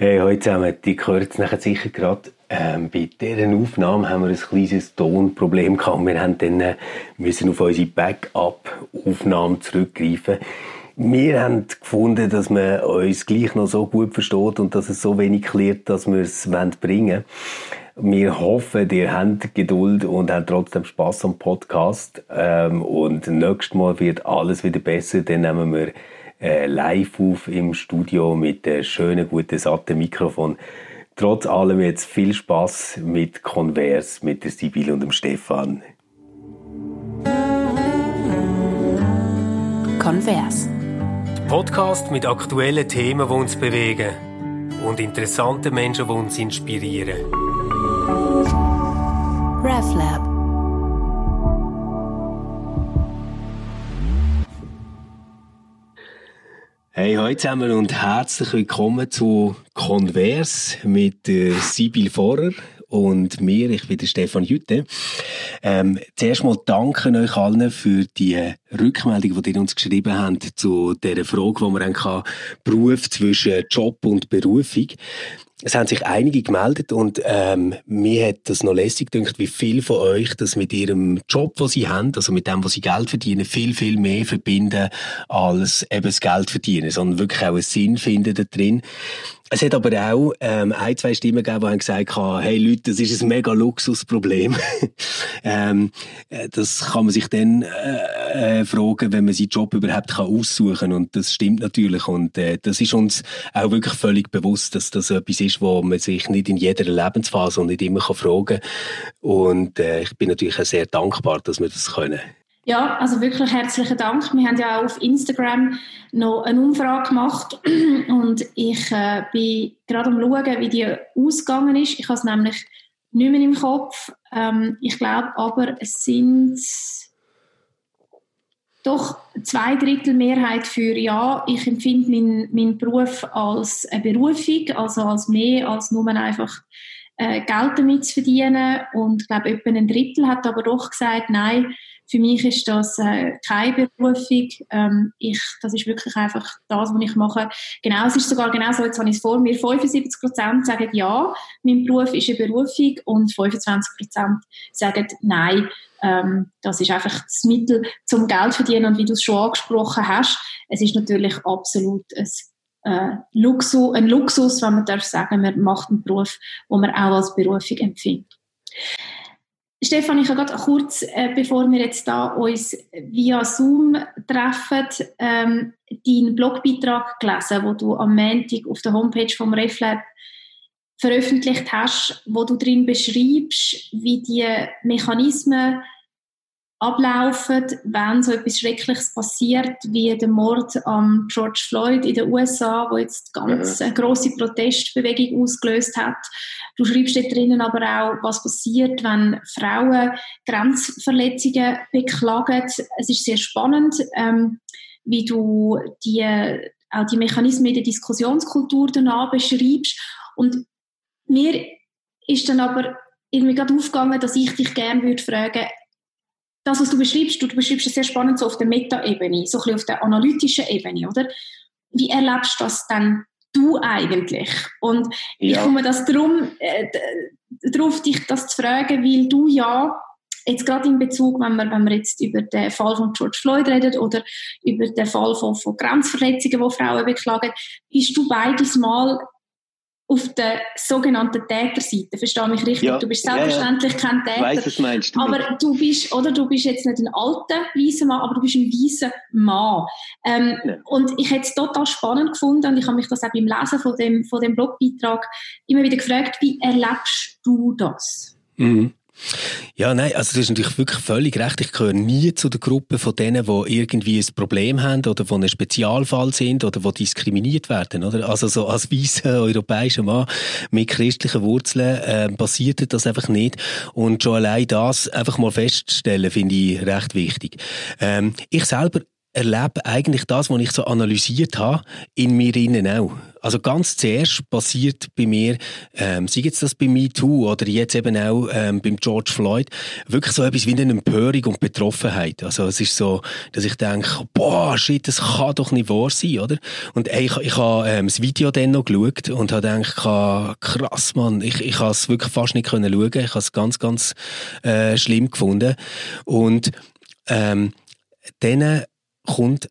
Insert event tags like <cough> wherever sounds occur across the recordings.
Hey, heute zusammen, die gehört es nachher sicher gerade. Ähm, bei dieser Aufnahme haben wir ein kleines Tonproblem gehabt. Wir haben dann äh, müssen auf unsere Backup-Aufnahme zurückgreifen. Wir haben gefunden, dass man uns gleich noch so gut versteht und dass es so wenig klärt, dass wir es bringen wollen. Wir hoffen, ihr habt Geduld und habt trotzdem Spaß am Podcast. Ähm, und nächstes Mal wird alles wieder besser. Dann nehmen wir äh, live auf im Studio mit einem schönen, guten, satten Mikrofon. Trotz allem jetzt viel Spaß mit Converse, mit der Sibylle und dem Stefan. Converse. Podcast mit aktuellen Themen, die uns bewegen und interessanten Menschen, die uns inspirieren. RefLab. Hey, hallo zusammen und herzlich willkommen zu Converse mit äh, Sibyl Vorer und mir. Ich bin der Stefan Jütte. Ähm, zuerst mal danke euch allen für die Rückmeldung, die ihr uns geschrieben habt zu der Frage, wo man dann kann, Beruf zwischen Job und Berufung es haben sich einige gemeldet und ähm, mir hat das noch lässig gedacht, wie viele von euch das mit ihrem Job, was sie haben, also mit dem, was sie Geld verdienen, viel, viel mehr verbinden als eben das Geld verdienen, sondern wirklich auch einen Sinn finden da drin. Es hat aber auch ähm, ein, zwei Stimmen gegeben, die haben gesagt haben, hey Leute, das ist ein mega Luxusproblem. <laughs> ähm, äh, das kann man sich dann äh, äh, fragen, wenn man seinen Job überhaupt kann aussuchen kann. Und das stimmt natürlich. Und äh, das ist uns auch wirklich völlig bewusst, dass das etwas ist, wo man sich nicht in jeder Lebensphase und nicht immer kann fragen kann. Und äh, ich bin natürlich auch sehr dankbar, dass wir das können. Ja, also wirklich herzlichen Dank. Wir haben ja auch auf Instagram noch eine Umfrage gemacht <clears throat> und ich äh, bin gerade am schauen, wie die ausgegangen ist. Ich habe es nämlich nicht mehr im Kopf. Ähm, ich glaube aber, es sind doch zwei Drittel Mehrheit für Ja. Ich empfinde meinen, meinen Beruf als eine Berufung, also als mehr als nur einfach äh, Geld damit zu verdienen. Und ich glaube, etwa ein Drittel hat aber doch gesagt, nein, für mich ist das äh, keine Berufung. Ähm, ich, das ist wirklich einfach das, was ich mache. Genau, es ist sogar genau so, jetzt habe ich es vor mir, 75 Prozent sagen ja, mein Beruf ist eine Berufung und 25 Prozent sagen nein, ähm, das ist einfach das Mittel zum Geld verdienen und wie du es schon angesprochen hast, es ist natürlich absolut ein äh, Luxus, ein Luxus, wenn man darf sagen, man macht einen Beruf, den man auch als Berufung empfindet. Stefan, ich habe gerade kurz, äh, bevor wir jetzt da uns via Zoom treffen, ähm, deinen Blogbeitrag gelesen, wo du am Montag auf der Homepage vom RefLab veröffentlicht hast, wo du drin beschreibst, wie die Mechanismen ablaufen, wenn so etwas Schreckliches passiert, wie der Mord am George Floyd in den USA, wo jetzt ganz eine große Protestbewegung ausgelöst hat. Du schreibst dort drinnen aber auch, was passiert, wenn Frauen Grenzverletzungen beklagen. Es ist sehr spannend, ähm, wie du die, auch die Mechanismen in der Diskussionskultur danach beschreibst. Und mir ist dann aber irgendwie gerade aufgegangen, dass ich dich gerne würde fragen, das, was du beschreibst, du, du beschreibst es sehr spannend so auf der Meta-Ebene, so ein bisschen auf der analytischen Ebene, oder? Wie erlebst du das dann du eigentlich? Und ja. ich komme das darum, äh, darauf, dich das zu fragen, weil du ja jetzt gerade in Bezug, wenn wir, wenn wir jetzt über den Fall von George Floyd reden oder über den Fall von, von Grenzverletzungen, die Frauen beklagen, bist du beides Mal auf der sogenannten Täterseite. Verstehe mich richtig? Ja, du bist selbstverständlich ja, ja. kein Täter. Ich weiss, was meinst du. Aber du bist, oder du bist jetzt nicht ein alter weißer Mann, aber du bist ein weißer Mann. Ähm, ja. Und ich hätte es total spannend gefunden und ich habe mich das auch beim Lesen von dem, von dem Blogbeitrag immer wieder gefragt, wie erlebst du das? Mhm. Ja, nein, also das ist natürlich wirklich völlig recht. Ich gehöre nie zu der Gruppe von denen, die irgendwie ein Problem haben oder die ein Spezialfall sind oder die diskriminiert werden, oder? Also so als weißer europäischer Mann mit christlichen Wurzeln äh, passiert das einfach nicht. Und schon allein das einfach mal feststellen, finde ich recht wichtig. Ähm, ich selber erlebe eigentlich das, was ich so analysiert habe, in mir innen auch. Also ganz zuerst passiert bei mir, ähm, sei jetzt das bei MeToo oder jetzt eben auch ähm, beim George Floyd, wirklich so etwas wie eine Empörung und Betroffenheit. Also es ist so, dass ich denke, boah, shit, das kann doch nicht wahr sein, oder? Und ey, ich, ich habe ähm, das Video dann noch geschaut und habe gedacht, krass, Mann, ich, ich habe es wirklich fast nicht können schauen. Ich habe es ganz, ganz äh, schlimm gefunden. Und ähm, dann kommt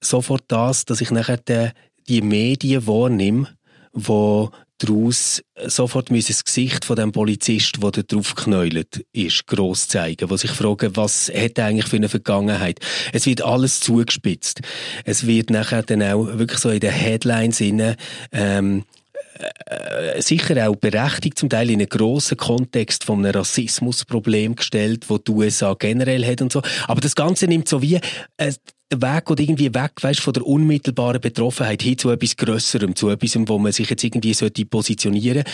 sofort das, dass ich nachher die, die Medien wahrnehme, wo daraus sofort das Gesicht von dem Polizist, der da drauf geknäult ist, gross zeigen, wo sich fragen, was hat er eigentlich für eine Vergangenheit. Es wird alles zugespitzt. Es wird nachher dann auch wirklich so in den Headlines inne, ähm, äh, sicher auch berechtigt, zum Teil in einen grossen Kontext von einem Rassismusproblem gestellt, wo die USA generell hat und so. Aber das Ganze nimmt so wie äh, Weg geht irgendwie weg, weißt, von der unmittelbaren Betroffenheit hin zu etwas Grösserem, zu etwas, wo man sich jetzt irgendwie sollte positionieren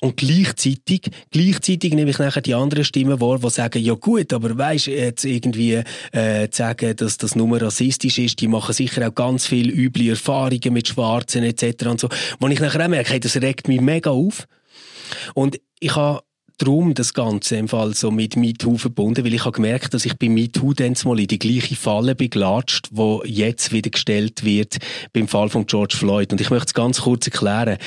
Und gleichzeitig, gleichzeitig nehme ich nachher die anderen Stimmen wahr, die sagen, ja gut, aber weißt, jetzt irgendwie, äh, zu sagen, dass das nur rassistisch ist, die machen sicher auch ganz viel üble Erfahrungen mit Schwarzen etc. und so. Wo ich nachher auch merke, hey, das regt mich mega auf. Und ich habe darum das Ganze im Fall so mit MeToo verbunden, weil ich habe gemerkt, dass ich bei MeToo dann mal in die gleiche Falle beglatscht, wo jetzt wieder gestellt wird beim Fall von George Floyd. Und ich möchte es ganz kurz erklären.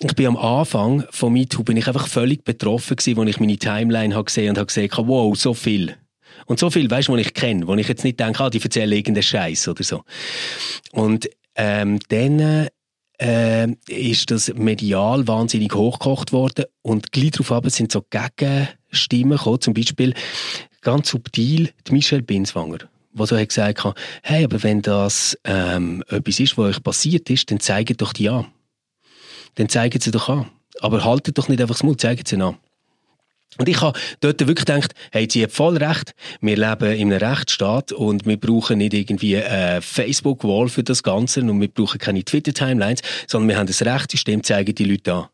Ich bin am Anfang von MeToo bin ich einfach völlig betroffen gewesen, als ich meine Timeline habe gesehen und habe gesehen, wow, so viel. Und so viel, weißt du, ich kenne, wo ich jetzt nicht denke, ah, die erzählen irgendeinen Scheiß oder so. Und ähm, dann äh, ist das medial wahnsinnig hochgekocht worden und gleich darauf sind so Gegenstimmen gekommen, zum Beispiel ganz subtil die Michelle Binswanger wo so hat gesagt hat, hey, aber wenn das ähm, etwas ist, was euch passiert ist, dann zeigt doch die an. Dann zeigt sie doch an. Aber haltet doch nicht einfach das Mund, zeigt sie an. Und ich habe dort wirklich gedacht, hey, sie hat voll recht. Wir leben in einem Rechtsstaat und wir brauchen nicht irgendwie eine Facebook-Wall für das Ganze und wir brauchen keine Twitter-Timelines, sondern wir haben das Rechtssystem, zeigen die Leute an.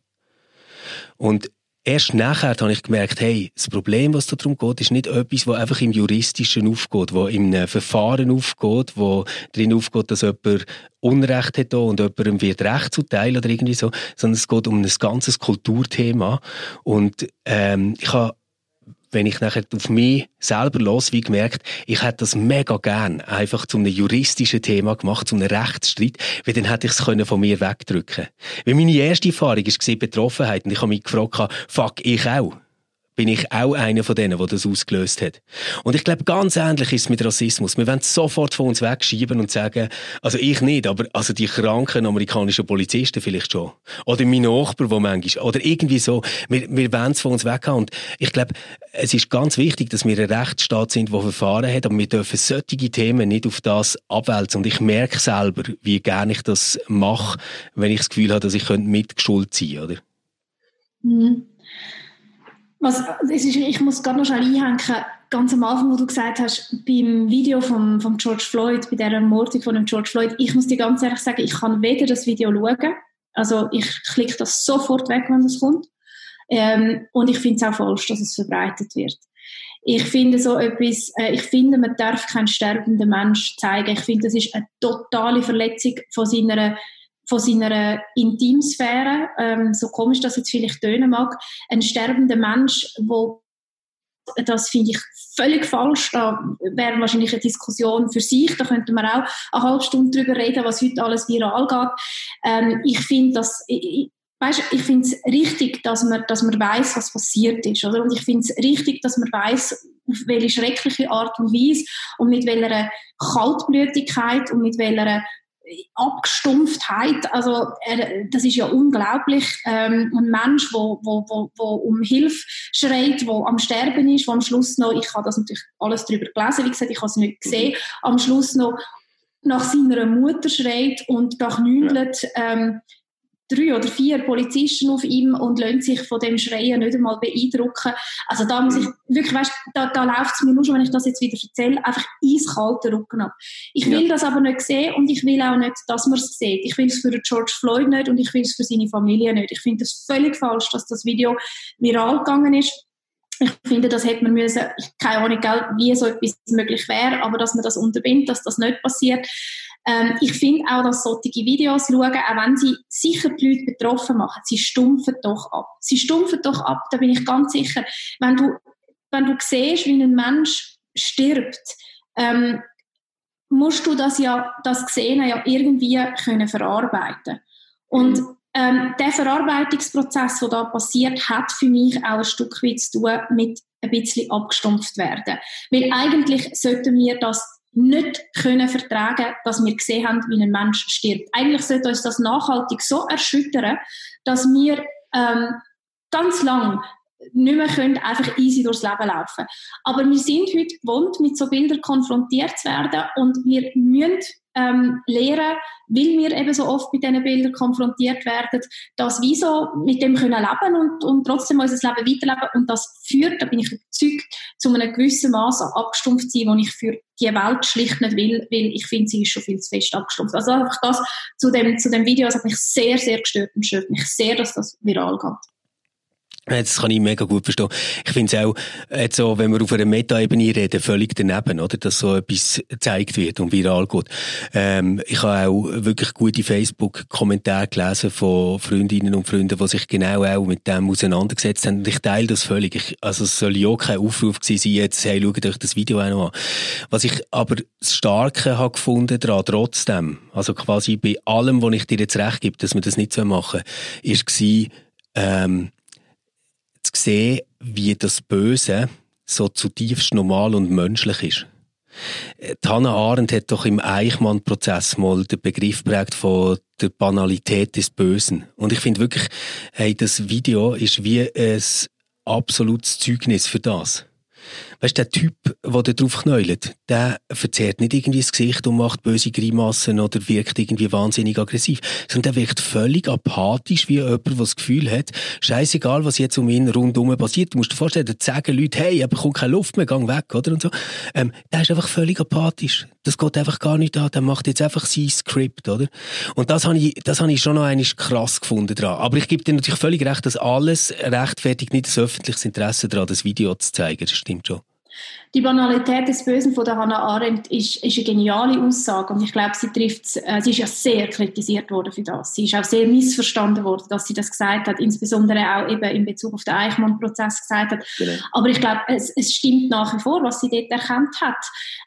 Und erst nachher habe ich gemerkt, hey, das Problem, was da darum geht, ist nicht etwas, was einfach im Juristischen aufgeht, wo im Verfahren aufgeht, wo drin aufgeht, dass jemand Unrecht hat und jemandem wird Recht zuteil oder irgendwie so, sondern es geht um ein ganzes Kulturthema. Und ähm, ich habe wenn ich nachher auf mich selber los, wie gemerkt, ich hätte das mega gern einfach zu einem juristischen Thema gemacht, zu einem Rechtsstreit, weil dann hätte ich es können von mir wegdrücken. Weil meine erste Erfahrung war Betroffenheit und ich habe mich gefragt, fuck, ich auch bin ich auch einer von denen, der das ausgelöst hat. Und ich glaube, ganz ähnlich ist es mit Rassismus. Wir wollen sofort von uns wegschieben und sagen, also ich nicht, aber also die kranken amerikanischen Polizisten vielleicht schon. Oder mein Nachbar, wo manchmal, oder irgendwie so. Wir, wir wollen es von uns weghaben. Und ich glaube, es ist ganz wichtig, dass wir ein Rechtsstaat sind, der Verfahren hat, aber wir dürfen solche Themen nicht auf das abwälzen. Und ich merke selber, wie gerne ich das mache, wenn ich das Gefühl habe, dass ich mitgeschuld sein könnte, oder? Mhm. Was, es ist, ich muss gerade noch schnell einhängen, ganz am Anfang, wo du gesagt hast, beim Video von, von George Floyd, bei der Ermordung von dem George Floyd, ich muss dir ganz ehrlich sagen, ich kann weder das Video schauen, also ich klicke das sofort weg, wenn es kommt, ähm, und ich finde es auch falsch, dass es verbreitet wird. Ich finde so etwas, äh, ich finde, man darf keinen sterbenden Mensch zeigen. Ich finde, das ist eine totale Verletzung von seiner von seiner Intimsphäre, ähm, so komisch das jetzt vielleicht tönen mag, ein sterbender Mensch, wo das finde ich völlig falsch. Da wäre wahrscheinlich eine Diskussion für sich. Da könnte man auch eine halbe Stunde drüber reden, was heute alles viral geht. Ähm, ich finde das, ich, weißt, ich finde es richtig, dass man, dass man weiß, was passiert ist, oder? Und ich finde es richtig, dass man weiß, auf welche schreckliche Art und Weise und mit welcher Kaltblütigkeit und mit welcher Abgestumpftheit, also er, das ist ja unglaublich. Ähm, ein Mensch, wo, wo, wo, wo um Hilfe schreit, wo am Sterben ist, wo am Schluss noch, ich habe das natürlich alles darüber gelesen, wie gesagt, ich habe es nicht gesehen, am Schluss noch nach seiner Mutter schreit und da knündelt, ähm, drei oder vier Polizisten auf ihm und lassen sich von dem Schreien nicht einmal beeindrucken. Also da muss ich wirklich, weißt, da, da läuft es mir nur schon, wenn ich das jetzt wieder erzähle, einfach eiskalter Rücken ab. Ich will ja. das aber nicht sehen und ich will auch nicht, dass man es sieht. Ich will es für George Floyd nicht und ich will es für seine Familie nicht. Ich finde es völlig falsch, dass das Video viral gegangen ist. ich finde, das hätte man müssen, ich keine Ahnung, wie so etwas möglich wäre, aber dass man das unterbindet, dass das nicht passiert. Ähm, ich finde auch, dass solche Videos schauen, auch wenn sie sicher die Leute betroffen machen, sie stumpfen doch ab. Sie stumpfen doch ab, da bin ich ganz sicher. Wenn du, wenn du siehst, wie ein Mensch stirbt, ähm, musst du das ja, das Gesehene ja irgendwie können verarbeiten. Und ähm, der Verarbeitungsprozess, der da passiert, hat für mich auch ein Stück weit zu tun mit ein bisschen abgestumpft werden. Weil eigentlich sollten wir das nicht können vertragen, dass wir gesehen haben, wie ein Mensch stirbt. Eigentlich sollte uns das nachhaltig so erschüttern, dass wir ähm, ganz lang nicht mehr können, einfach easy durchs Leben laufen. Aber wir sind heute gewohnt, mit so Bildern konfrontiert zu werden und wir müssen ähm, lernen, weil wir eben so oft mit diesen Bildern konfrontiert werden, dass wir so mit dem können leben und, und trotzdem unser Leben weiterleben und das führt, da bin ich überzeugt, zu einem gewissen Maß an abgestumpft sein, wo ich für die Welt schlicht nicht will, weil ich finde, sie ist schon viel zu fest abgestumpft. Also einfach das zu dem, zu dem Video, das hat mich sehr, sehr gestört und stört mich sehr, dass das viral geht. Das kann ich mega gut verstehen. Ich finde es auch, jetzt so, wenn wir auf einer Meta-Ebene reden, völlig daneben, oder? Dass so etwas gezeigt wird und viral geht. Ähm, ich habe auch wirklich gute Facebook-Kommentare gelesen von Freundinnen und Freunden, die sich genau auch mit dem auseinandergesetzt haben. Und ich teile das völlig. Ich, also es soll ja auch kein Aufruf gewesen sein, jetzt, hey, schaut euch das Video auch noch an. Was ich aber das Starke habe gefunden daran, trotzdem, also quasi bei allem, was ich dir jetzt recht gebe, dass wir das nicht so machen, ist gewesen, ähm, zu sehen, wie das Böse so zutiefst normal und menschlich ist. Äh, die Hannah Arendt hat doch im Eichmann-Prozess mal den Begriff prägt von der Banalität des Bösen. Und ich finde wirklich, hey, das Video ist wie ein absolutes Zeugnis für das. Weißt der Typ, der da drauf knäult, der verzehrt nicht irgendwie das Gesicht und macht böse Grimassen oder wirkt irgendwie wahnsinnig aggressiv, sondern der wirkt völlig apathisch, wie jemand, der das Gefühl hat, scheißegal, was jetzt um ihn rundherum passiert. Du musst dir vorstellen, da sagen Leute, hey, er bekommt keine Luft mehr, gang weg, oder? Und so. Ähm, der ist einfach völlig apathisch. Das geht einfach gar nicht an. Der macht jetzt einfach sein Skript, oder? Und das habe ich, das habe ich schon noch einmal krass gefunden dran. Aber ich gebe dir natürlich völlig recht, dass alles rechtfertigt nicht das öffentliche Interesse daran, das Video zu zeigen. Das stimmt schon. Die Banalität des Bösen von der Hannah Arendt ist, ist eine geniale Aussage und ich glaube, sie trifft, äh, sie ist ja sehr kritisiert worden für das. Sie ist auch sehr missverstanden worden, dass sie das gesagt hat, insbesondere auch eben in Bezug auf den Eichmann-Prozess gesagt hat. Genau. Aber ich glaube, es, es, stimmt nach wie vor, was sie dort erkannt hat.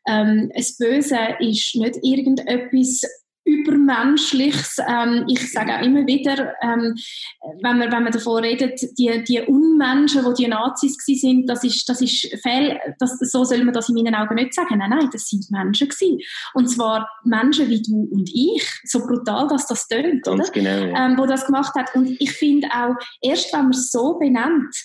Ähm, das Böse ist nicht irgendetwas Übermenschliches. Ähm, ich sage auch immer wieder, ähm, wenn, man, wenn man davon redet, die, die Unmenschen, die die Nazis sind, das ist, das ist fehl, das, so soll man das in meinen Augen nicht sagen. Nein, nein, das sind Menschen gewesen. Und zwar Menschen wie du und ich, so brutal, dass das tönt, oder? Genau, ja. ähm, wo das gemacht hat. Und ich finde auch, erst wenn man es so benennt,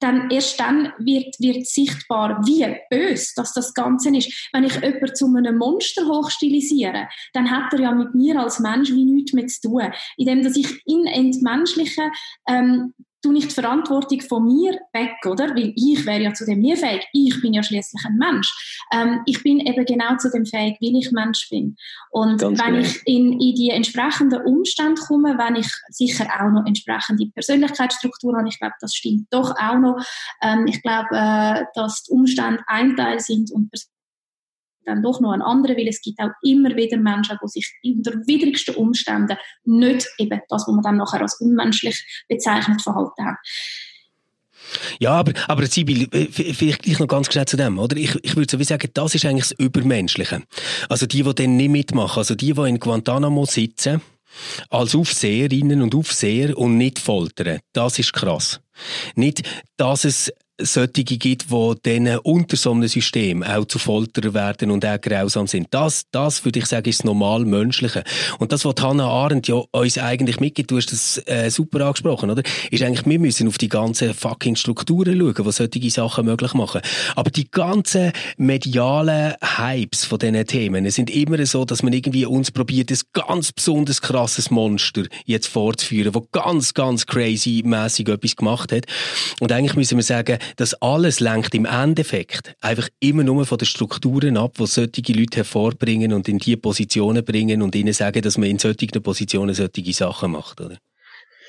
dann erst dann wird, wird sichtbar, wie bös dass das Ganze ist. Wenn ich jemanden zu einem Monster hochstilisiere, dann hat er ja mit mir als Mensch wie nichts mehr zu tun. Indem, dass ich ihn entmenschliche, ähm, du nicht die Verantwortung von mir weg, oder? Weil ich wäre ja zu dem nie fähig. Ich bin ja schließlich ein Mensch. Ähm, ich bin eben genau zu dem fähig, weil ich Mensch bin. Und Ganz wenn genau. ich in, in die entsprechenden Umstände komme, wenn ich sicher auch noch entsprechende Persönlichkeitsstruktur habe, ich glaube, das stimmt doch auch noch. Ähm, ich glaube, äh, dass die Umstände ein Teil sind und dann doch noch ein anderer, weil es gibt auch immer wieder Menschen, die sich unter widrigsten Umständen nicht eben das, was man dann nachher als unmenschlich bezeichnet, verhalten haben. Ja, aber, aber Sibyl, äh, vielleicht gleich noch ganz schnell zu dem, oder? Ich, ich würde so sagen, das ist eigentlich das Übermenschliche. Also die, die dann nicht mitmachen, also die, die in Guantanamo sitzen, als Aufseherinnen und Aufseher und nicht foltern, das ist krass. Nicht, dass es solche gibt, die dann unter so einem System auch zu Folter werden und auch grausam sind. Das, das würde ich sagen, ist das normal Menschliche. Und das, was Hannah Arendt ja uns eigentlich mitgibt, du hast das äh, super angesprochen, oder? Ist eigentlich, wir müssen auf die ganzen fucking Strukturen schauen, die solche Sachen möglich machen. Aber die ganzen medialen Hypes von diesen Themen sind immer so, dass man irgendwie uns probiert, ein ganz besonders krasses Monster jetzt vorzuführen, wo ganz, ganz crazy mäßig etwas gemacht hat. Und eigentlich müssen wir sagen, das alles lenkt im Endeffekt einfach immer nur von den Strukturen ab, die solche Leute hervorbringen und in diese Positionen bringen und ihnen sagen, dass man in solchen Positionen solche Sachen macht, oder?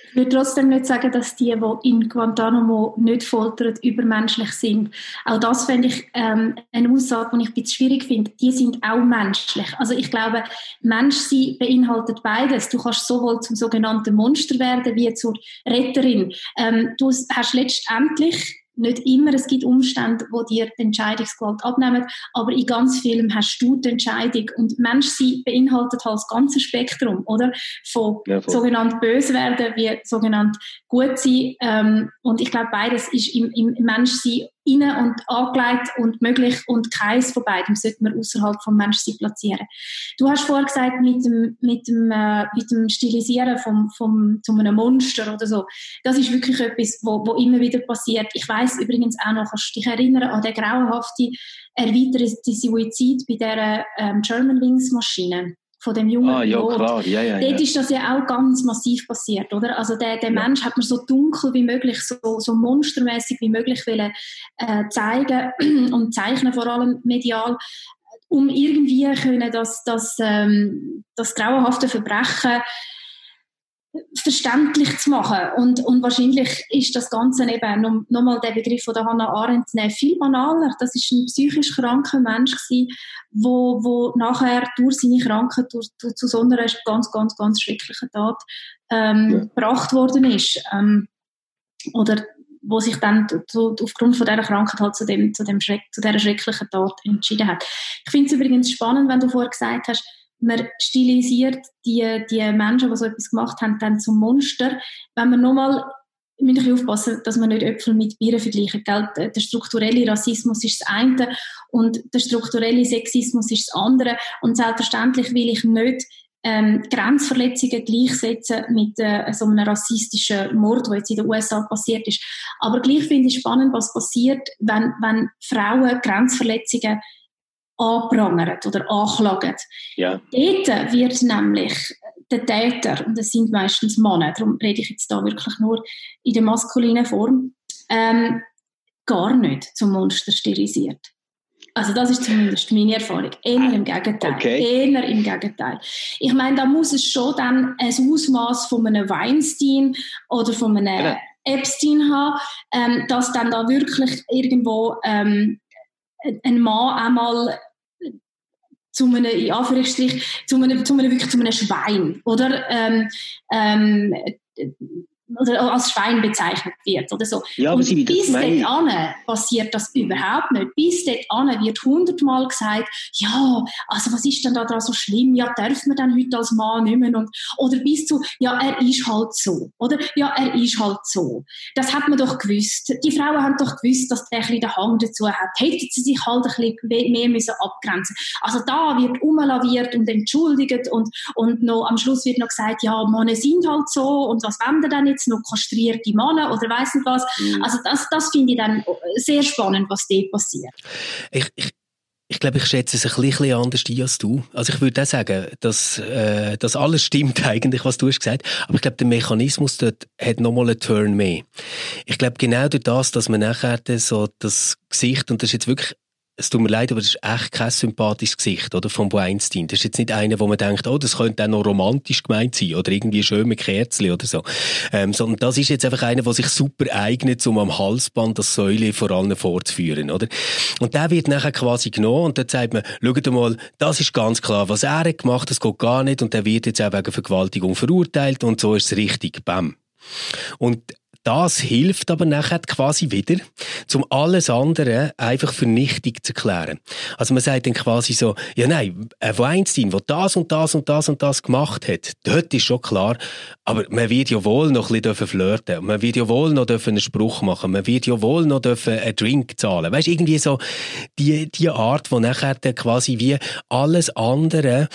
Ich würde trotzdem nicht sagen, dass die, die in Guantanamo nicht foltern, übermenschlich sind. Auch das fände ich ähm, eine Aussage, die ich ein bisschen schwierig finde. Die sind auch menschlich. Also ich glaube, Menschsein beinhaltet beides. Du kannst sowohl zum sogenannten Monster werden, wie zur Retterin. Ähm, du hast letztendlich nicht immer, es gibt Umstände, wo dir die Entscheidungsgewalt abnehmen, aber in ganz vielen hast du die Entscheidung. Und Menschsein beinhaltet halt das ganze Spektrum, oder? Von ja, sogenannt böse werden wie sogenannt gut sein. Ähm, und ich glaube, beides ist im, im Menschsein rein und angelegt und möglich und keins von beidem sollte man außerhalb vom Menschsein platzieren. Du hast vorher gesagt, mit dem, mit dem, äh, mit dem Stilisieren vom, vom, zu einem Monster oder so. Das ist wirklich etwas, wo, wo immer wieder passiert. Ich weiß übrigens auch noch, kannst du dich erinnern an den grauenhaften erweiterten Suizid bei der ähm, German Maschine? Von dem jungen ah, ja, klar. Ja, ja, Dort ist das ja auch ganz massiv passiert, oder? Also der, der ja. Mensch hat man so dunkel wie möglich, so, so monstermäßig wie möglich wollen, äh, zeigen <clears throat> und zeichnen, vor allem medial, um irgendwie können das, das, ähm, das grauenhafte Verbrechen verständlich zu machen. Und, und wahrscheinlich ist das Ganze eben, um nochmal den Begriff von der Hannah Arendt zu nehmen, viel banaler. Das ist ein psychisch kranker Mensch gewesen, wo, wo nachher durch seine Krankheit durch, durch, zu so einer ganz, ganz, ganz schrecklichen Tat ähm, ja. gebracht worden ist. Ähm, oder wo sich dann zu, aufgrund von dieser Krankheit halt zu, dem, zu, dem Schreck, zu dieser schrecklichen Tat entschieden hat. Ich finde es übrigens spannend, wenn du vorher gesagt hast, man stilisiert die, die Menschen, die so etwas gemacht haben, dann zum Monster. Wenn man nochmal müssen aufpassen, dass man nicht Äpfel mit Bieren vergleichen. Gell? Der strukturelle Rassismus ist das eine und der strukturelle Sexismus ist das andere. Und selbstverständlich will ich nicht ähm, Grenzverletzungen gleichsetzen mit äh, so einem rassistischen Mord, der jetzt in den USA passiert ist. Aber gleich finde ich spannend, was passiert, wenn, wenn Frauen Grenzverletzungen anprangert oder anklagen. Ja. Dort wird nämlich der Täter, und das sind meistens Männer, darum rede ich jetzt da wirklich nur in der maskulinen Form, ähm, gar nicht zum Monster stilisiert. Also das ist zumindest meine Erfahrung. Eher im Gegenteil. Okay. Eher im Gegenteil. Ich meine, da muss es schon dann ein Ausmaß von einem Weinstein oder von einem. Genau. Epstein haben, ähm, dass dann da wirklich irgendwo ähm, ein Mann einmal zu einem, in Anführungsstrich, zu einem, zu einem, wirklich zu einem Schwein, oder? Ähm, ähm, oder als Schwein bezeichnet wird oder so. Ja, und bis dorthin passiert das überhaupt nicht. Bis dorthin wird hundertmal gesagt, ja, also was ist denn da dran so schlimm? Ja, darf man dann heute als Mann nicht mehr? Und, oder bis zu, ja, er ist halt so. Oder, ja, er ist halt so. Das hat man doch gewusst. Die Frauen haben doch gewusst, dass der ein bisschen den Hang dazu hat. Hätten sie sich halt ein bisschen mehr müssen abgrenzen Also da wird umlaviert und entschuldigt und, und noch, am Schluss wird noch gesagt, ja, Männer sind halt so und was wir denn jetzt noch kastrierte Männer oder weiss nicht was. Mhm. Also das, das finde ich dann sehr spannend, was dort passiert. Ich, ich ich glaube, ich schätze es ein bisschen anders ein als du. Also ich würde auch sagen, dass äh, das alles stimmt <laughs> eigentlich, was du hast gesagt. Aber ich glaube, der Mechanismus dort hat nochmal einen Turn mehr. Ich glaube, genau durch das, dass man nachher so das Gesicht, und das ist jetzt wirklich es tut mir leid, aber das ist echt kein sympathisches Gesicht, oder, von Weinstein. Das ist jetzt nicht einer, wo man denkt, oh, das könnte auch noch romantisch gemeint sein, oder irgendwie schön mit Kerzen oder so. Ähm, sondern das ist jetzt einfach einer, der sich super eignet, um am Halsband das Säule vor allen vorzuführen, oder? Und der wird nachher quasi genommen und dann sagt man, schaut mal, das ist ganz klar, was er hat gemacht, das geht gar nicht und der wird jetzt auch wegen Vergewaltigung verurteilt und so ist es richtig, bam. Und das hilft aber nachher quasi wieder, um alles andere einfach vernichtig zu erklären. Also man sagt dann quasi so, ja nein, ein Weinstein, der das und das und das und das gemacht hat, dort ist schon klar, aber man wird ja wohl noch ein bisschen flirten, man wird ja wohl noch einen Spruch machen, man wird ja wohl noch einen Drink zahlen. Weißt irgendwie so die, die Art, wo nachher quasi wie alles andere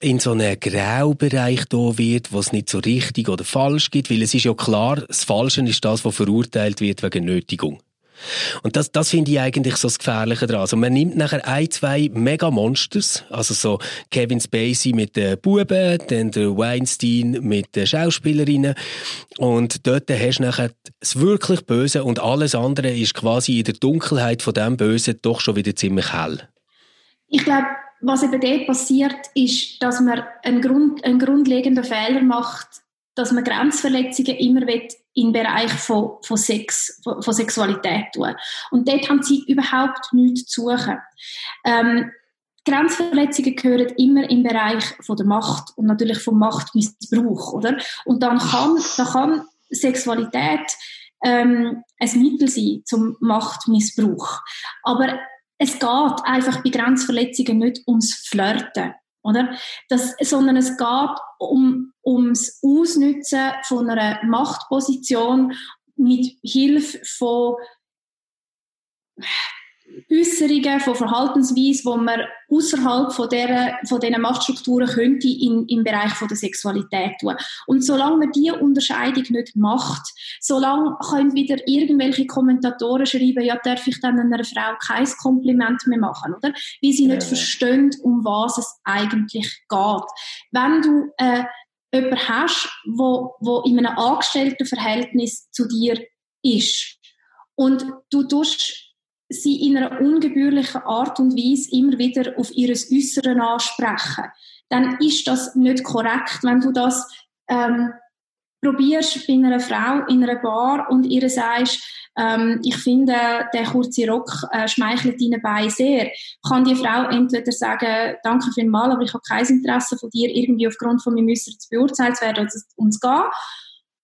in so einen Graubereich da wird, wo es nicht so richtig oder falsch gibt, weil es ist ja klar, das Falsche ist das, was verurteilt wird wegen Nötigung. Und das, das finde ich eigentlich so das Gefährliche daran. Also man nimmt nachher ein, zwei Mega-Monsters, also so Kevin Spacey mit den Buben, dann der Weinstein mit den Schauspielerinnen und dort hast du nachher das wirklich Böse und alles andere ist quasi in der Dunkelheit von dem Bösen doch schon wieder ziemlich hell. Ich glaube, was eben dort passiert, ist, dass man einen, Grund, einen grundlegenden Fehler macht, dass man Grenzverletzungen immer im Bereich von, von Sex, von, von, Sexualität tun. Und dort haben sie überhaupt nichts zu suchen. Ähm, Grenzverletzungen gehören immer im Bereich von der Macht und natürlich vom Machtmissbrauch, oder? Und dann kann, dann kann Sexualität ähm, ein Mittel sein zum Machtmissbrauch. Aber es geht einfach bei Grenzverletzungen nicht ums Flirten, oder? Das, sondern es geht um, ums Ausnutzen von einer Machtposition mit Hilfe von Äußerungen, von Verhaltensweisen, wo man außerhalb von, der, von diesen Machtstrukturen könnte in, im Bereich von der Sexualität tun. Und solange man diese Unterscheidung nicht macht, solange können wieder irgendwelche Kommentatoren schreiben, ja, darf ich dann einer Frau kein Kompliment mehr machen, oder? Weil sie nicht ja. verstehen, um was es eigentlich geht. Wenn du äh, jemanden hast, wo, wo in einem Angestelltenverhältnis zu dir ist und du tust sie in einer ungebührlichen Art und Weise immer wieder auf ihres Äußeren ansprechen, dann ist das nicht korrekt, wenn du das ähm, probierst bei einer Frau in einer Bar und ihr sagst, ähm, ich finde, der kurze Rock äh, schmeichelt deinen Beinen sehr, kann die Frau entweder sagen, danke vielmals, aber ich habe kein Interesse von dir, irgendwie aufgrund von meinem Äußeren zu beurteilen zu werden oder zu gehen,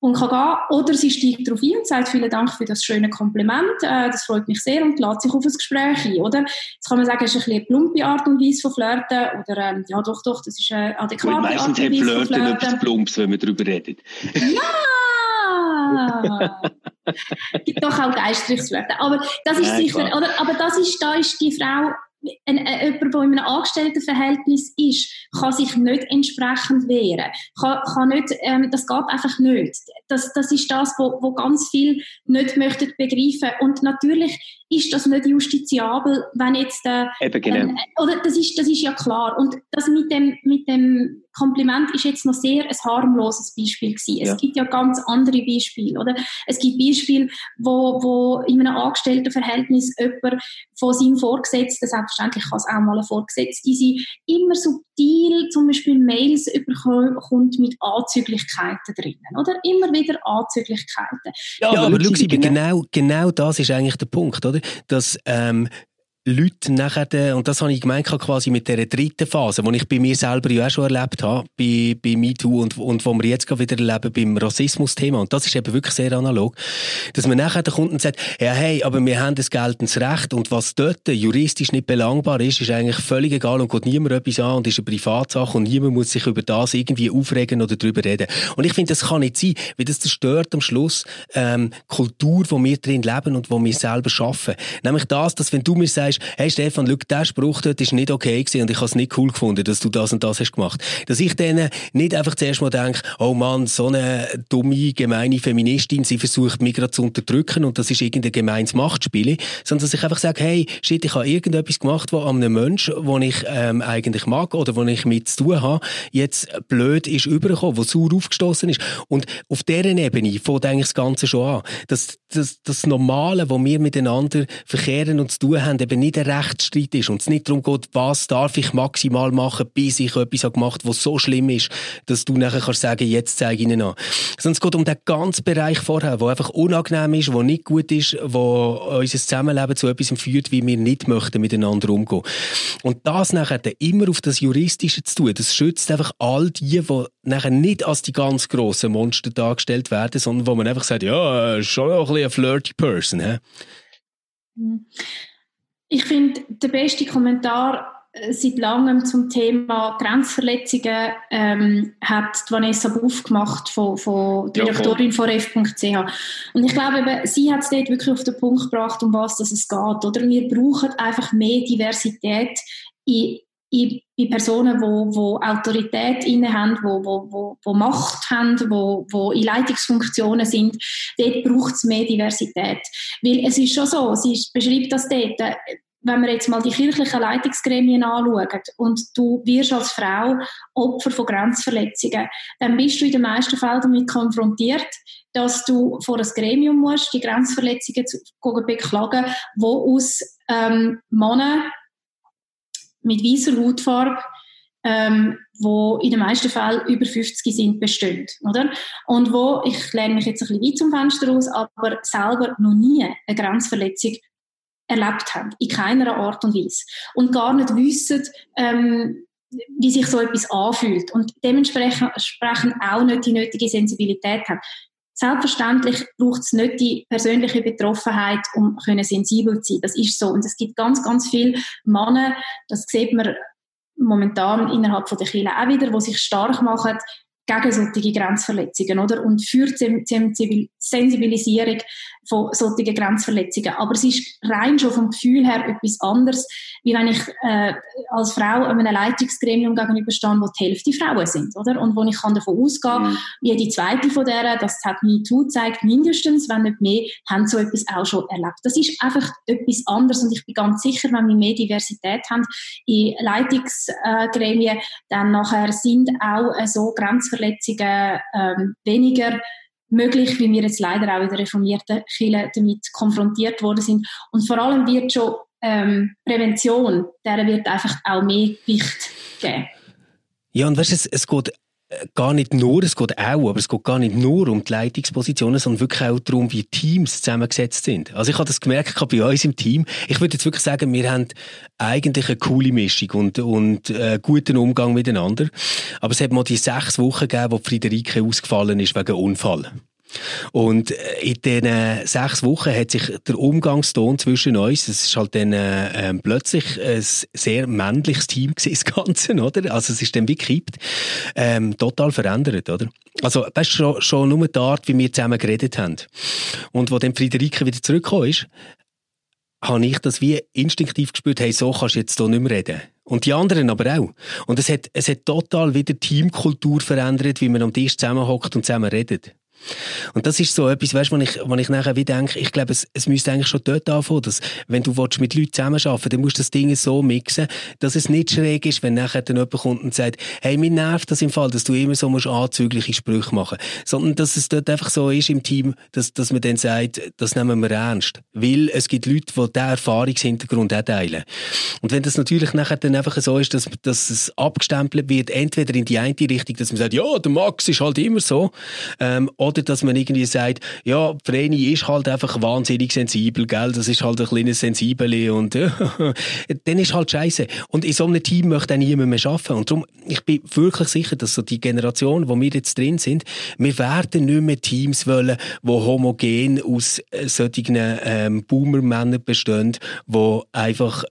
und kann gehen. Oder sie steigt darauf ein und sagt, vielen Dank für das schöne Kompliment, äh, das freut mich sehr und lädt sich auf ein Gespräch ein, oder? Jetzt kann man sagen, es ist ein bisschen eine plumpe Art und Weise von Flirten, oder ähm, ja doch, doch, das ist eine adäquate Art und Weise Meistens hat Flirten etwas Plumps, wenn man darüber redet. Ja! <laughs> gibt doch auch geistliches Flirten. Aber das ist ja, sicher, oder? Aber das ist, da ist die Frau ein, äh, jemand, der in einem Angestelltenverhältnis ist, kann sich nicht entsprechend wehren. Kann, kann nicht, ähm, das geht einfach nicht. Das, das ist das, wo, wo ganz viel nicht möchten begreifen. Und natürlich ist das nicht justiziabel, wenn jetzt äh, Eben genau. Ähm, oder das ist das ist ja klar. Und das mit dem mit dem Kompliment ist jetzt noch sehr ein harmloses Beispiel gewesen. Es ja. gibt ja ganz andere Beispiele, oder? Es gibt Beispiele, wo, wo in einem Angestelltenverhältnis jemand von seinem Vorgesetzten, selbstverständlich kann es auch mal ein Vorgesetzter sein, immer subtil zum Beispiel Mails überkommt mit Anzüglichkeiten drinnen, oder? Immer wieder Anzüglichkeiten. Ja, ja aber, aber schau, genau, genau das ist eigentlich der Punkt, oder? Dass ähm, Leute nachher, und das habe ich gemeint quasi mit der dritten Phase, die ich bei mir selber ja auch schon erlebt habe, bei, bei MeToo und, und wo wir jetzt wieder erleben beim Rassismus-Thema. Und das ist eben wirklich sehr analog, dass man nachher den Kunden sagt, ja hey, aber wir haben das geltendes Recht und was dort juristisch nicht belangbar ist, ist eigentlich völlig egal und geht niemand etwas an und ist eine Privatsache und niemand muss sich über das irgendwie aufregen oder darüber reden. Und ich finde, das kann nicht sein, weil das zerstört am Schluss ähm, Kultur, wo wir drin leben und wo wir selber schaffen. Nämlich das, dass wenn du mir sagst, sagst, hey Stefan, schau, der Spruch dort ist nicht okay gewesen und ich habe es nicht cool gefunden, dass du das und das hast gemacht. Dass ich denen nicht einfach zuerst mal denke, oh Mann, so eine dumme, gemeine Feministin, sie versucht mich gerade zu unterdrücken und das ist irgendein gemeines Machtspiel, sondern dass ich einfach sage, hey, shit, ich habe irgendetwas gemacht, wo an einem Menschen, den ich ähm, eigentlich mag oder wo ich mit zu tun habe, jetzt blöd ist übergekommen, wo sauer aufgestoßen ist. Und auf deren Ebene fängt eigentlich das Ganze schon an. Das, das, das Normale, wo wir miteinander verkehren und zu tun haben, eben nicht ein Rechtsstreit ist und es nicht darum geht, was darf ich maximal machen, bis ich etwas gemacht habe, was so schlimm ist, dass du nachher kannst sagen, jetzt zeige ich ihnen an. Sondern es geht um den ganzen Bereich vorher, wo einfach unangenehm ist, wo nicht gut ist, wo unser Zusammenleben zu etwas führt, wie wir nicht möchten miteinander umgehen. Und das nachher immer auf das Juristische zu tun, das schützt einfach all die, die nachher nicht als die ganz grossen Monster dargestellt werden, sondern wo man einfach sagt, ja, schon ein bisschen eine flirty Person. He? Ich finde, der beste Kommentar äh, seit langem zum Thema Grenzverletzungen ähm, hat Vanessa Buff gemacht, von, von Direktorin von ref.ch. Und ich glaube, eben, sie hat es dort wirklich auf den Punkt gebracht, um was es geht. Oder? Wir brauchen einfach mehr Diversität in, in, in Personen, die wo, wo Autorität inne haben, wo, wo, wo, wo Macht haben, wo, wo in Leitungsfunktionen sind. Dort braucht es mehr Diversität. Weil es ist schon so, sie beschreibt das dort, wenn wir jetzt mal die kirchlichen Leitungsgremien anschauen und du wirst als Frau Opfer von Grenzverletzungen, dann bist du in den meisten Fällen damit konfrontiert, dass du vor das Gremium musst, die Grenzverletzungen zu beklagen, wo aus ähm, Männern mit weißer Hautfarbe ähm, wo in den meisten Fällen über 50 sind, bestehen, oder? Und wo, ich lerne mich jetzt ein bisschen weit zum Fenster aus, aber selber noch nie eine Grenzverletzung erlebt haben, in keiner Art und Weise. Und gar nicht wissen, ähm, wie sich so etwas anfühlt und dementsprechend auch nicht die nötige Sensibilität haben. Selbstverständlich braucht es nicht die persönliche Betroffenheit, um können sensibel zu sein. Das ist so. Und es gibt ganz, ganz viele Männer, das sieht man momentan innerhalb von der Kirche auch wieder, die sich stark machen gegen solche Grenzverletzungen, oder? Und für die Sensibilisierung von solchen Grenzverletzungen. Aber es ist rein schon vom Gefühl her etwas anderes, wie wenn ich äh, als Frau einem Leitungsgremium gegenüberstehe, wo die Hälfte Frauen sind, oder? Und wo ich kann davon ausgehen, mhm. jede zweite von deren, das hat MeToo gezeigt, mindestens, wenn nicht mehr, haben so etwas auch schon erlebt. Das ist einfach etwas anderes und ich bin ganz sicher, wenn wir mehr Diversität haben in Leitungsgremien, dann nachher sind auch so Grenzverletzungen ähm, weniger möglich, wie wir jetzt leider auch in der reformierten Kirche damit konfrontiert worden sind. Und vor allem wird schon ähm, Prävention, der wird einfach auch mehr Gewicht geben. Ja, und weißt du, es, es geht gar nicht nur, es geht auch, aber es geht gar nicht nur um die Leitungspositionen, sondern wirklich auch darum, wie Teams zusammengesetzt sind. Also ich habe das gemerkt bei uns im Team. Ich würde jetzt wirklich sagen, wir haben eigentlich eine coole Mischung und, und äh, guten Umgang miteinander. Aber es hat mal die sechs Wochen gegeben, wo Friederike ausgefallen ist wegen Unfall. Und äh, in diesen sechs Wochen hat sich der Umgangston zwischen uns, es ist halt dann äh, ähm, plötzlich ein sehr männliches Team gewesen, das Ganze, oder? Also es ist dann wie gekippt, ähm, total verändert, oder? Also, weißt schon, schon nur die Art, wie wir zusammen geredet haben. Und wo dann Friederike wieder zurückgekommen ist, habe ich das wie instinktiv gespürt, hey, so kannst du jetzt hier nicht mehr reden. Und die anderen aber auch. Und es hat, es hat total wieder Teamkultur verändert, wie man am Tisch zusammenhockt und zusammen redet. Und das ist so etwas, weißt, wo ich, wo ich nachher wieder denke, ich glaube, es, es müsste eigentlich schon dort anfangen, dass, wenn du willst, mit Leuten zusammenarbeiten dann musst du das Ding so mixen, dass es nicht schräg ist, wenn nachher dann jemand kommt und sagt, hey, mir nervt das im Fall, dass du immer so musst anzügliche Sprüche machen, sondern dass es dort einfach so ist im Team, dass, dass man dann sagt, das nehmen wir ernst. Weil es gibt Leute, die diesen Erfahrungshintergrund auch teilen. Und wenn das natürlich nachher dann einfach so ist, dass, dass es abgestempelt wird, entweder in die eine Richtung, dass man sagt, ja, der Max ist halt immer so, ähm, oder dass man irgendwie sagt, ja, Vreni ist halt einfach wahnsinnig sensibel, gell? Das ist halt ein kleines Sensibel und ja, <laughs> dann ist halt scheiße. Und in so einem Team möchte auch niemand mehr arbeiten. Und darum, ich bin wirklich sicher, dass so die Generation, wo wir jetzt drin sind, wir werden nicht mehr Teams wollen, die homogen aus äh, solchen ähm, Boomer-Männern bestehen, die einfach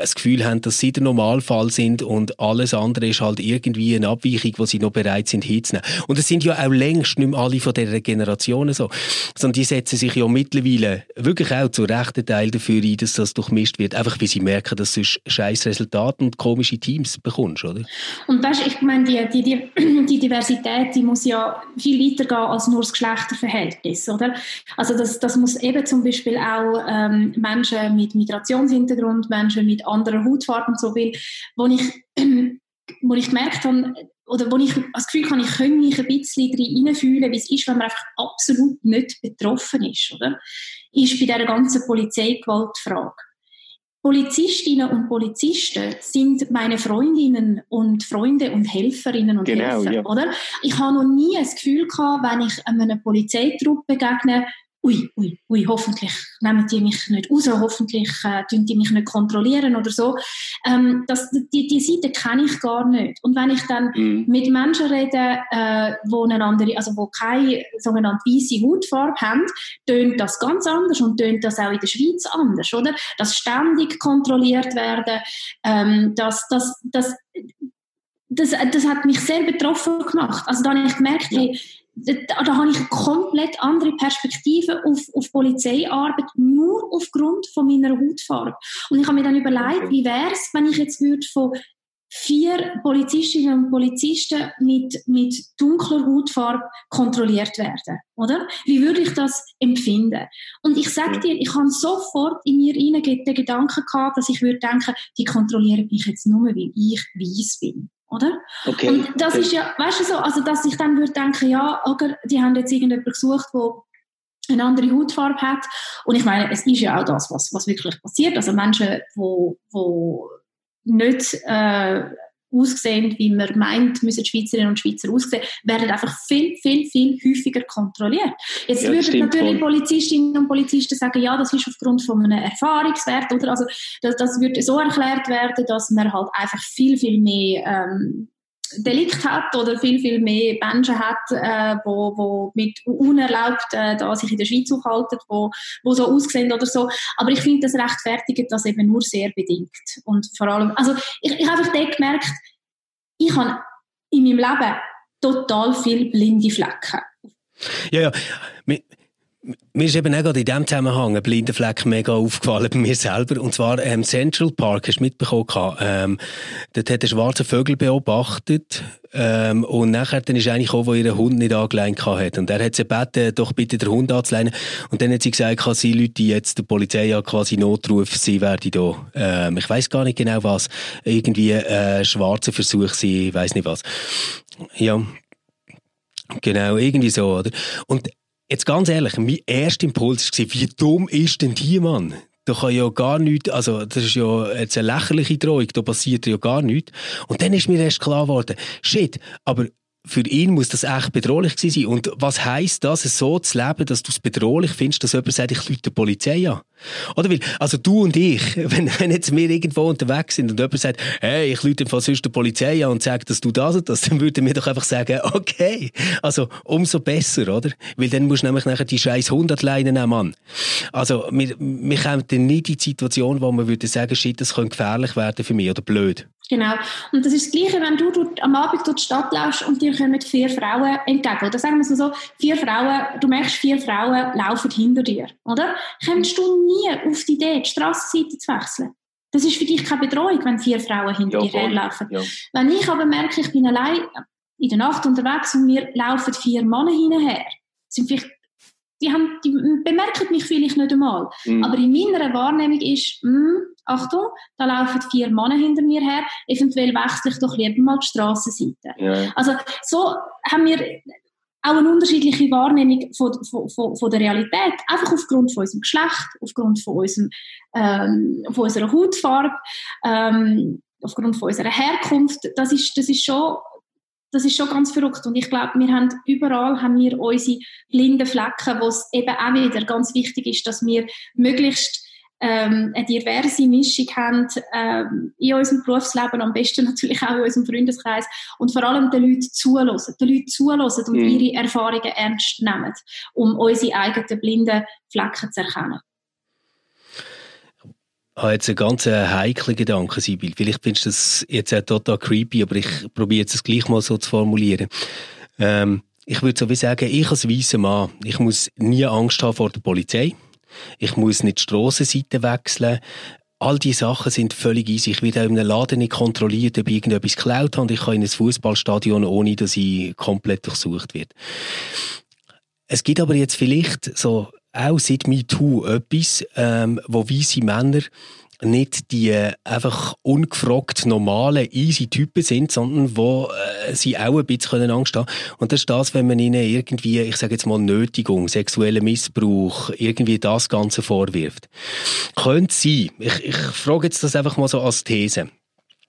das Gefühl haben, dass sie der Normalfall sind und alles andere ist halt irgendwie eine Abweichung, wo sie noch bereit sind hinzunehmen. Und es sind ja auch längst nicht mehr alle von dieser Generation so, sondern die setzen sich ja mittlerweile wirklich auch zu rechten Teil dafür ein, dass das durchmischt wird, einfach weil sie merken, dass du scheiß Resultate und komische Teams bekommst, oder? Und weißt, ich meine, die, die, <clears throat> die Diversität, die muss ja viel weiter gehen als nur das Geschlechterverhältnis, oder? Also das, das muss eben zum Beispiel auch ähm, Menschen mit Migrationshintergrund, Menschen Menschen mit anderer Hautfarbe und so will, wo ich, <clears throat> wo ich gemerkt habe, oder wo ich das Gefühl habe, ich könnte mich ein bisschen reinfühlen, wie es ist, wenn man einfach absolut nicht betroffen ist, oder? Ist bei dieser ganzen Polizeigewaltfrage. Polizistinnen und Polizisten sind meine Freundinnen und Freunde und Helferinnen und genau, Helfer, ja. oder? Ich habe noch nie das Gefühl gehabt, wenn ich einem Polizeitrupp begegne, ui, ui, ui, hoffentlich nehmen die mich nicht raus, hoffentlich äh, die mich nicht kontrollieren oder so. Ähm, das, die, die Seite kenne ich gar nicht. Und wenn ich dann mhm. mit Menschen rede, äh, wo eine andere, also wo keine sogenannte weiße Hautfarbe haben, tönt das ganz anders und tönt das auch in der Schweiz anders, oder? Dass ständig kontrolliert werden, ähm, dass, dass, dass das, das hat mich sehr betroffen gemacht. Also da habe ich gemerkt, hey, da, da habe ich eine komplett andere Perspektive auf, auf Polizeiarbeit, nur aufgrund von meiner Hautfarbe. Und ich habe mir dann überlegt, wie wäre es, wenn ich jetzt würde von vier Polizistinnen und Polizisten mit, mit dunkler Hautfarbe kontrolliert werden, oder? Wie würde ich das empfinden? Und ich sage dir, ich habe sofort in mir rein den Gedanken gehabt, dass ich würde denken, die kontrollieren mich jetzt nur, weil ich weiß bin oder? Okay. Und das okay. ist ja, weißt du so, also dass ich dann würde denken, ja, oder, die haben jetzt irgendjemanden gesucht, wo eine andere Hautfarbe hat. Und ich meine, es ist ja auch das, was, was wirklich passiert. Also Menschen, wo, wo nicht äh, aussehen, wie man meint, müssen Schweizerinnen und Schweizer aussehen, werden einfach viel, viel, viel häufiger kontrolliert. Jetzt ja, würden natürlich voll. Polizistinnen und Polizisten sagen, ja, das ist aufgrund von einem Erfahrungswert, oder? Also, das, das würde so erklärt werden, dass man halt einfach viel, viel mehr, ähm, Delikt hat oder viel, viel mehr Menschen hat, äh, wo, wo mit unerlaubt äh, da sich in der Schweiz aufhalten, wo, wo so aussehen oder so. Aber ich finde, das rechtfertigt das eben nur sehr bedingt. Und vor allem, also ich, ich habe einfach dort gemerkt, ich habe in meinem Leben total viele blinde Flecken. Ja, ja. Mir ist eben auch gerade in diesem Zusammenhang ein blinder Fleck mega aufgefallen bei mir selber. Und zwar ähm, Central Park, hast du mitbekommen? Ähm, dort hat ein schwarzer Vögel beobachtet. Ähm, und nachher dann ist eigentlich auch, wo ihr Hund nicht angeleint hat. Und er hat sie gebeten, doch bitte den Hund anzuleinen. Und dann hat sie gesagt, sie Leute, die jetzt der Polizei ja quasi Notruf, sie werde da, ähm, ich weiß gar nicht genau was, irgendwie äh, schwarzer Versuch sie, ich weiß nicht was. Ja. Genau, irgendwie so, oder? Und Jetzt ganz ehrlich, mein erster Impuls war, wie dumm ist denn die Mann? Da kann ja gar nichts, also das ist ja jetzt eine lächerliche Drohung, da passiert ja gar nichts. Und dann ist mir erst klar geworden, shit, aber für ihn muss das echt bedrohlich gewesen sein. Und was heisst das, so zu leben, dass du es bedrohlich findest, dass jemand sagt, ich lüte die Polizei an? Oder weil, also du und ich, <laughs> wenn, wenn jetzt wir irgendwo unterwegs sind und jemand sagt, hey, ich lüte von sonst der Polizei an und sagt, dass du das und das, <laughs> dann würden wir doch einfach sagen, okay, also umso besser, oder? Weil dann musst du nämlich nachher die scheiß 100 Leinen nehmen, Mann. Also wir, wir kommen dann nicht in die Situation, wo man würde sagen, shit, das könnte gefährlich werden für mich oder blöd. Genau. Und das ist das Gleiche, wenn du dort, am Abend durch die Stadt läufst und dir kommen vier Frauen entgegen. Oder sagen wir es mal so, vier Frauen, du merkst, vier Frauen laufen hinter dir, oder? Kommst du nie auf die Idee, die Strassenseite zu wechseln? Das ist für dich keine Bedrohung, wenn vier Frauen hinter ja, dir herlaufen. Ja. Wenn ich aber merke, ich bin allein in der Nacht unterwegs und mir laufen vier Männer hinterher, sind vielleicht die, haben, die bemerken mich vielleicht nicht einmal. Mhm. Aber in meiner Wahrnehmung ist, mh, hm, Achtung, da laufen vier Männer hinter mir her, eventuell wechsle ich doch lieber mal die Strassenseite. Ja. Also so haben wir auch eine unterschiedliche Wahrnehmung von, von, von, von, der Realität, einfach aufgrund von unserem Geschlecht, aufgrund von, unserem, ähm, von unserer Hautfarbe, ähm, aufgrund von unserer Herkunft. Das ist, das ist schon das ist schon ganz verrückt. Und ich glaube, wir haben überall haben wir unsere blinden Flecken, wo es eben auch wieder ganz wichtig ist, dass wir möglichst ähm, eine diverse Mischung haben ähm, in unserem Berufsleben, am besten natürlich auch in unserem Freundeskreis und vor allem den Leuten zuhören, den Leuten zuhören und mhm. ihre Erfahrungen ernst nehmen, um unsere eigenen blinden Flecken zu erkennen habe jetzt einen ganz heiklen Gedanken, Sibyl. Vielleicht findest du das jetzt auch total creepy, aber ich probiere jetzt gleich mal so zu formulieren. Ähm, ich würde so wie sagen, ich als weißer Mann, ich muss nie Angst haben vor der Polizei. Ich muss nicht die Strassenseite wechseln. All diese Sachen sind völlig easy. Ich werde auch in einem Laden nicht kontrolliert, ob ich irgendetwas geklaut habe. Ich kann in ein Fußballstadion, ohne dass ich komplett durchsucht werde. Es gibt aber jetzt vielleicht so auch seit MeToo etwas, ähm, wo weisse Männer nicht die äh, einfach ungefragt normalen, easy Typen sind, sondern wo äh, sie auch ein bisschen Angst haben Und das ist das, wenn man ihnen irgendwie, ich sage jetzt mal Nötigung, sexuellen Missbrauch, irgendwie das Ganze vorwirft. Könnte sein, ich, ich frage jetzt das einfach mal so als These,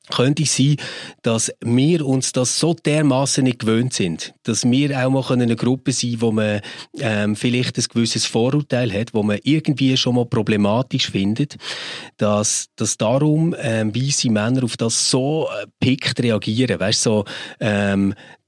könnte sein, dass wir uns das so dermaßen nicht gewöhnt sind, dass wir auch mal eine Gruppe sein wo man ähm, vielleicht ein gewisses Vorurteil hat, wo man irgendwie schon mal problematisch findet, dass, dass darum ähm, weisse Männer auf das so äh, pickt reagieren, weißt so ähm, äh,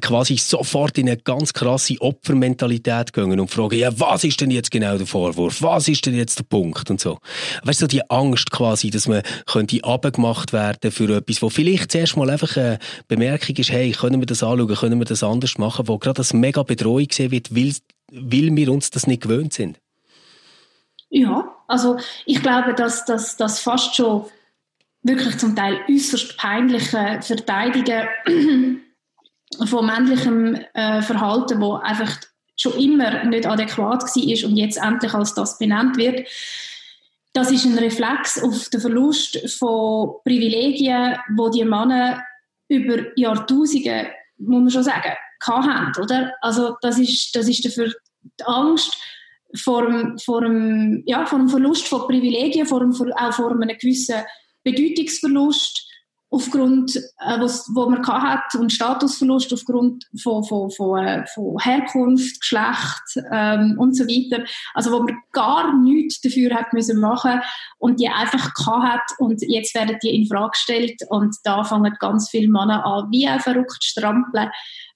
quasi sofort in eine ganz krasse Opfermentalität gehen und fragen, ja, was ist denn jetzt genau der Vorwurf? Was ist denn jetzt der Punkt? Und so. Weißt du, die Angst quasi, dass man könnte abgemacht werden für etwas, wo vielleicht zuerst mal einfach eine Bemerkung ist, hey, können wir das anschauen, können wir das anders machen, wo gerade das mega Bedrohung gesehen wird, weil, weil wir uns das nicht gewöhnt sind. Ja, also ich glaube, dass das fast schon wirklich zum Teil äußerst peinliche Verteidigen von männlichem äh, Verhalten, wo einfach schon immer nicht adäquat war und jetzt endlich als das benannt wird. Das ist ein Reflex auf den Verlust von Privilegien, wo die Männer über Jahrtausende, muss man schon sagen, haben, oder? Also das ist, das ist dafür die Angst vor dem, vor, dem, ja, vor dem Verlust von Privilegien, vor dem, auch vor einem gewissen Bedeutungsverlust aufgrund, äh, wo man hat und Statusverlust aufgrund von, von, von, äh, von Herkunft, Geschlecht ähm, und so weiter. Also wo man gar nichts dafür hat müssen machen und die einfach hat und jetzt werden die in Frage gestellt und da fangen ganz viele Männer an, wie verrückt strampeln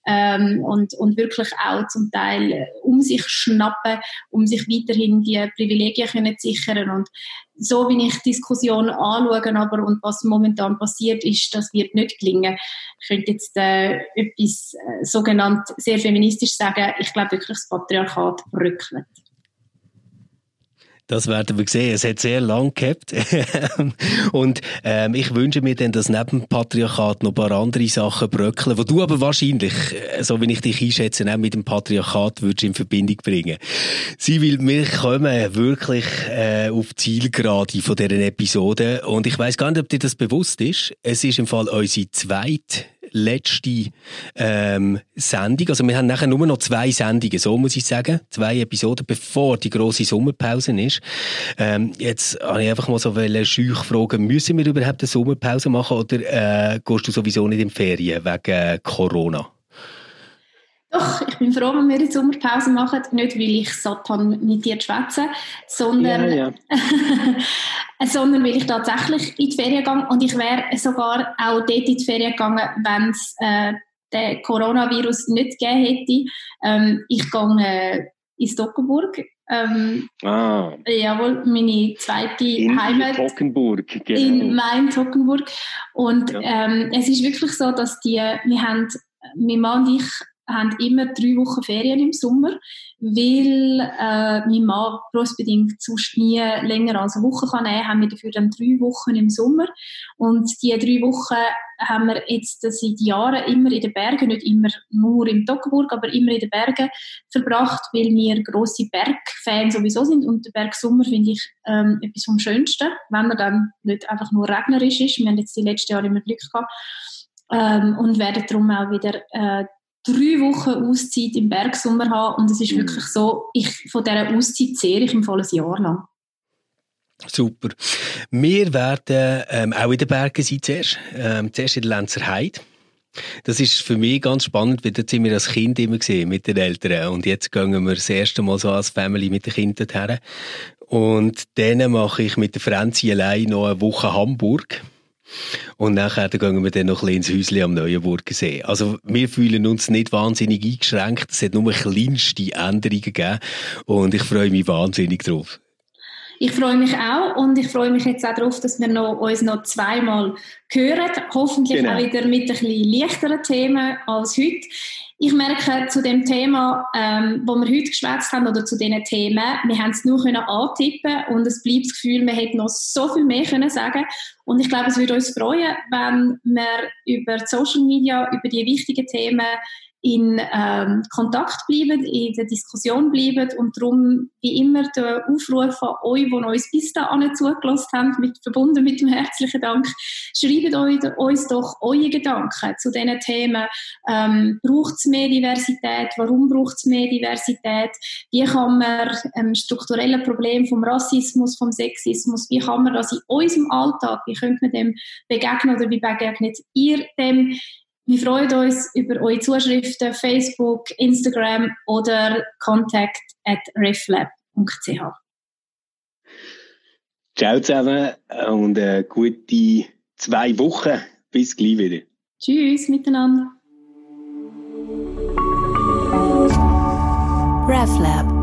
ähm, und, und wirklich auch zum Teil äh, um sich schnappen, um sich weiterhin die Privilegien können zu sichern. Und so wie ich Diskussionen anschaue, aber und was momentan passiert ist, das wird nicht gelingen. Ich könnte jetzt äh, etwas äh, sogenannt sehr feministisch sagen. Ich glaube wirklich, das Patriarchat bröckelt. Das werden wir sehen. Es hat sehr lang gehabt. <laughs> und ähm, ich wünsche mir dann, dass neben dem Patriarchat noch ein paar andere Sachen bröckeln, wo du aber wahrscheinlich, äh, so wie ich dich einschätze, auch mit dem Patriarchat würdest in Verbindung bringen. Sie will, wir kommen wirklich äh, auf die Zielgerade von dieser Episode. Und ich weiß gar nicht, ob dir das bewusst ist. Es ist im Fall unsere zweite letzte ähm, Sendung. Also wir haben nachher nur noch zwei Sendungen, so muss ich sagen. Zwei Episoden, bevor die große Sommerpause ist. Ähm, jetzt habe ich einfach mal so schüch fragen, müssen wir überhaupt eine Sommerpause machen oder äh, gehst du sowieso nicht in Ferien wegen äh, Corona? Doch, ich bin froh, wenn wir die Sommerpause machen. Nicht, weil ich satt habe, mit dir zu schwätzen, sondern, ja, ja. <laughs> sondern weil ich tatsächlich in die Ferien gehe. Und ich wäre sogar auch dort in die Ferien gegangen, wenn es äh, den Coronavirus nicht gegeben hätte. Ähm, ich gehe äh, in Stockenburg. Ähm, ah. Jawohl, meine zweite in Heimat. Tockenburg, genau. In Main Tockenburg. Und ja. ähm, es ist wirklich so, dass die, wir haben, mein Mann und ich haben immer drei Wochen Ferien im Sommer, weil äh, mein Mann berufsbedingt sonst nie länger als eine Woche kann nehmen, haben wir dafür dann drei Wochen im Sommer. Und die drei Wochen haben wir jetzt seit Jahren immer in den Bergen, nicht immer nur im Toggenburg, aber immer in den Bergen verbracht, weil wir grosse Bergfans sowieso sind und der Bergsommer finde ich ähm, etwas vom Schönsten, wenn er dann nicht einfach nur regnerisch ist. Wir haben jetzt die letzten Jahre immer Glück gehabt. Ähm, und werden darum auch wieder äh, drei Wochen Auszeit im Bergsommer haben und es ist mhm. wirklich so, ich, von dieser Auszeit zehre ich im ein Jahr lang. Super. Wir werden ähm, auch in den Bergen sein zuerst. Ähm, zuerst in der Lenzer Heide. Das ist für mich ganz spannend, weil dort sind wir als Kind immer gesehen mit den Eltern. Und jetzt gehen wir das erste Mal so als Family mit den Kindern her. Und dann mache ich mit der Franzi allein noch eine Woche Hamburg. Und nachher gehen wir dann noch ein bisschen ins Häuschen am Neuenburger See. Also wir fühlen uns nicht wahnsinnig eingeschränkt. Es hat nur kleinste Änderungen gegeben. Und ich freue mich wahnsinnig drauf. Ich freue mich auch und ich freue mich jetzt auch darauf, dass wir noch, uns noch zweimal hören. Hoffentlich genau. auch wieder mit ein bisschen leichteren Themen als heute. Ich merke zu dem Thema, ähm, wo wir heute geschwätzt haben, oder zu diesen Themen, wir haben es nur können antippen und es bleibt das Gefühl, wir hätten noch so viel mehr können sagen. Und ich glaube, es würde uns freuen, wenn wir über Social Media, über die wichtigen Themen in ähm, Kontakt bleiben, in der Diskussion bleiben und darum wie immer der Aufruf an euch, die uns bis dahin zugelassen haben, mit, verbunden mit dem herzlichen Dank, schreibt euch, uns doch eure Gedanken zu diesen Themen. Ähm, braucht es mehr Diversität? Warum braucht es mehr Diversität? Wie kann man ähm, strukturelle Probleme vom Rassismus, vom Sexismus, wie kann man das in unserem Alltag, wie könnte man dem begegnen oder wie begegnet ihr dem? Wir freuen uns über eure Zuschriften, Facebook, Instagram oder contact at reflab.ch. Ciao zusammen und eine gute zwei Wochen. Bis gleich wieder. Tschüss miteinander. RefLab